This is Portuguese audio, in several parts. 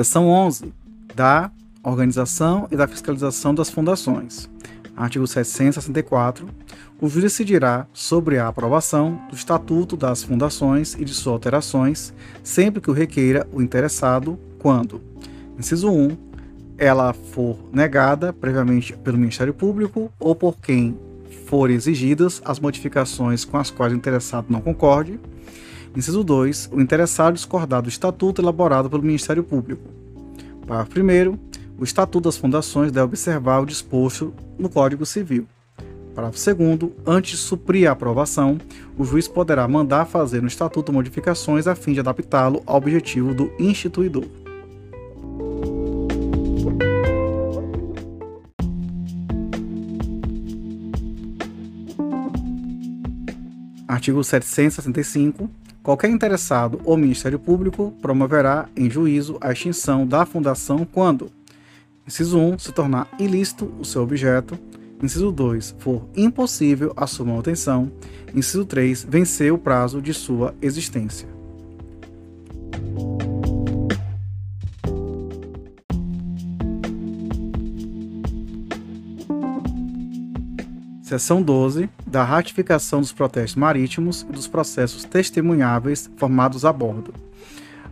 Seção 11. Da organização e da fiscalização das fundações. Artigo 764. O juiz decidirá sobre a aprovação do Estatuto das Fundações e de suas alterações, sempre que o requeira o interessado, quando: inciso 1. Ela for negada previamente pelo Ministério Público ou por quem forem exigidas as modificações com as quais o interessado não concorde. Inciso 2. O interessado discordar do estatuto elaborado pelo Ministério Público. Parágrafo 1. O Estatuto das Fundações deve observar o disposto no Código Civil. Parágrafo 2. Antes de suprir a aprovação, o juiz poderá mandar fazer no Estatuto modificações a fim de adaptá-lo ao objetivo do instituidor. Artigo 765. Qualquer interessado ou Ministério Público promoverá em juízo a extinção da fundação quando: inciso 1 se tornar ilícito o seu objeto, inciso 2 for impossível a sua manutenção, inciso 3 vencer o prazo de sua existência. Seção 12. Da ratificação dos protestos marítimos e dos processos testemunháveis formados a bordo.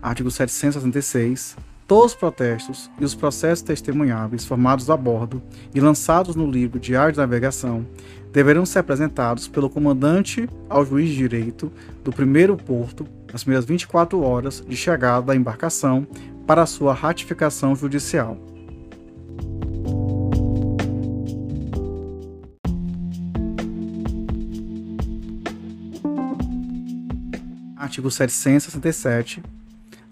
Artigo 766. Todos os protestos e os processos testemunháveis formados a bordo e lançados no livro Diário de Navegação deverão ser apresentados pelo comandante ao juiz de direito do primeiro porto nas primeiras 24 horas de chegada da embarcação para sua ratificação judicial. Artigo 767,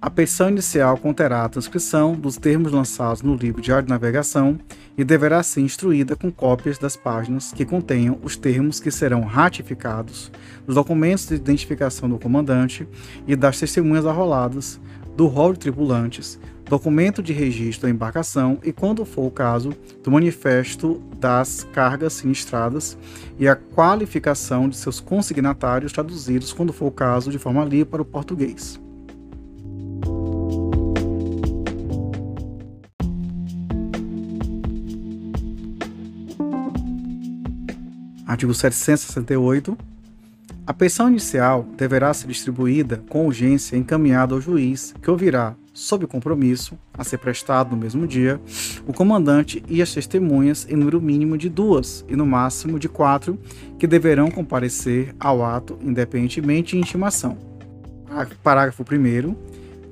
a petição inicial conterá a transcrição dos termos lançados no livro Diário de Navegação e deverá ser instruída com cópias das páginas que contenham os termos que serão ratificados, dos documentos de identificação do comandante e das testemunhas arroladas, do rol de tripulantes, documento de registro da embarcação e, quando for o caso, do manifesto das cargas sinistradas e a qualificação de seus consignatários traduzidos, quando for o caso, de forma livre para o português. Artigo 768. A pensão inicial deverá ser distribuída com urgência e encaminhada ao juiz, que ouvirá sob compromisso, a ser prestado no mesmo dia, o comandante e as testemunhas em número mínimo de duas e no máximo de quatro, que deverão comparecer ao ato independentemente de intimação. Parágrafo 1.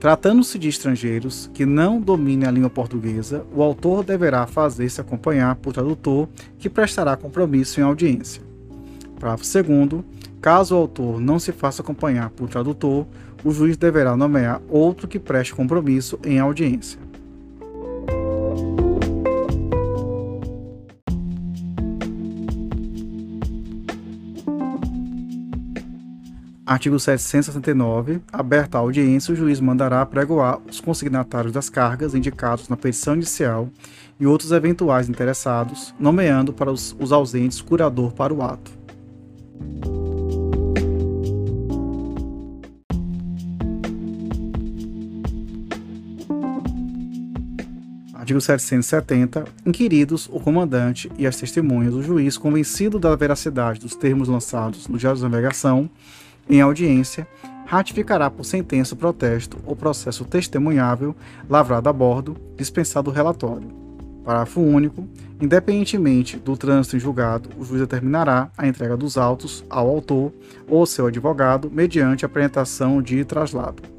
Tratando-se de estrangeiros que não dominem a língua portuguesa, o autor deverá fazer-se acompanhar por tradutor que prestará compromisso em audiência. Parágrafo 2. Caso o autor não se faça acompanhar por tradutor, o juiz deverá nomear outro que preste compromisso em audiência. Artigo 769. Aberta a audiência, o juiz mandará pregoar os consignatários das cargas indicados na petição inicial e outros eventuais interessados, nomeando para os, os ausentes curador para o ato. Artigo 770. Inquiridos, o comandante e as testemunhas do juiz, convencido da veracidade dos termos lançados no Diário de Navegação, em audiência, ratificará por sentença o protesto ou processo testemunhável lavrado a bordo, dispensado o relatório. Parágrafo único. Independentemente do trânsito em julgado, o juiz determinará a entrega dos autos ao autor ou seu advogado mediante apresentação de traslado.